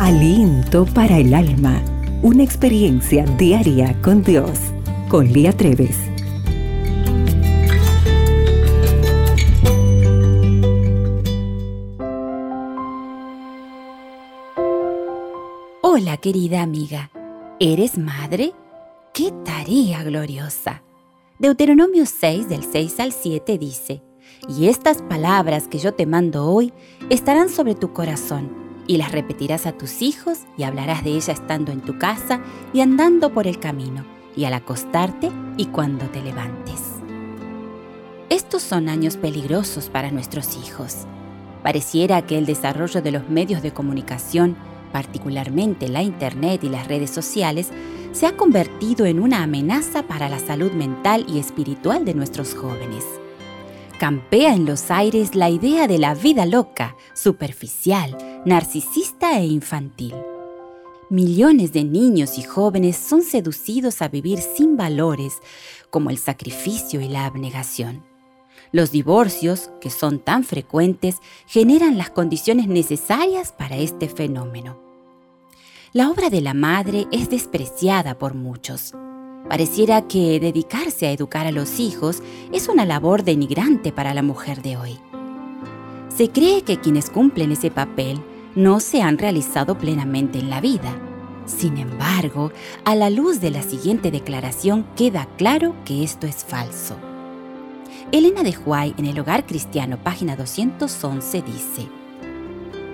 Aliento para el alma. Una experiencia diaria con Dios. Con Lía Treves. Hola querida amiga. ¿Eres madre? ¡Qué tarea gloriosa! Deuteronomio 6 del 6 al 7 dice, Y estas palabras que yo te mando hoy estarán sobre tu corazón y las repetirás a tus hijos y hablarás de ella estando en tu casa y andando por el camino y al acostarte y cuando te levantes. Estos son años peligrosos para nuestros hijos. Pareciera que el desarrollo de los medios de comunicación, particularmente la Internet y las redes sociales, se ha convertido en una amenaza para la salud mental y espiritual de nuestros jóvenes. Campea en los aires la idea de la vida loca, superficial, narcisista e infantil. Millones de niños y jóvenes son seducidos a vivir sin valores como el sacrificio y la abnegación. Los divorcios, que son tan frecuentes, generan las condiciones necesarias para este fenómeno. La obra de la madre es despreciada por muchos. Pareciera que dedicarse a educar a los hijos es una labor denigrante para la mujer de hoy. Se cree que quienes cumplen ese papel no se han realizado plenamente en la vida. Sin embargo, a la luz de la siguiente declaración queda claro que esto es falso. Elena de Huay en el Hogar Cristiano, página 211, dice,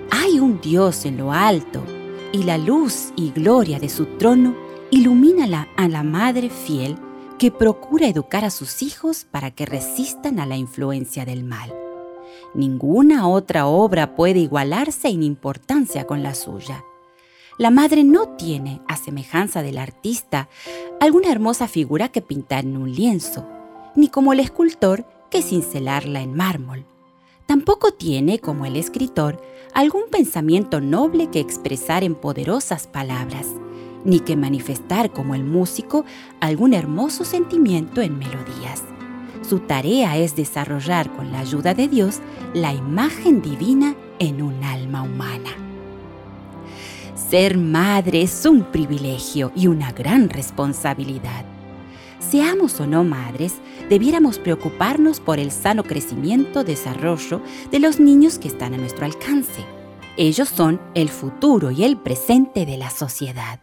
Hay un Dios en lo alto, y la luz y gloria de su trono ilumina a la madre fiel que procura educar a sus hijos para que resistan a la influencia del mal. Ninguna otra obra puede igualarse en importancia con la suya. La madre no tiene, a semejanza del artista, alguna hermosa figura que pintar en un lienzo, ni como el escultor que cincelarla en mármol. Tampoco tiene, como el escritor, algún pensamiento noble que expresar en poderosas palabras, ni que manifestar como el músico algún hermoso sentimiento en melodías. Su tarea es desarrollar con la ayuda de Dios la imagen divina en un alma humana. Ser madre es un privilegio y una gran responsabilidad. Seamos o no madres, debiéramos preocuparnos por el sano crecimiento, desarrollo de los niños que están a nuestro alcance. Ellos son el futuro y el presente de la sociedad.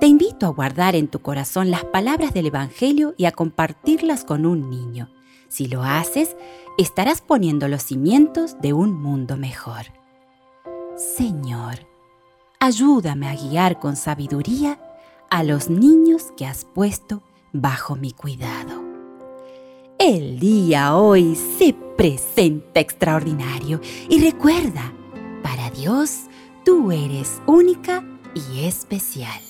Te invito a guardar en tu corazón las palabras del Evangelio y a compartirlas con un niño. Si lo haces, estarás poniendo los cimientos de un mundo mejor. Señor, ayúdame a guiar con sabiduría a los niños que has puesto bajo mi cuidado. El día hoy se presenta extraordinario y recuerda, para Dios tú eres única y especial.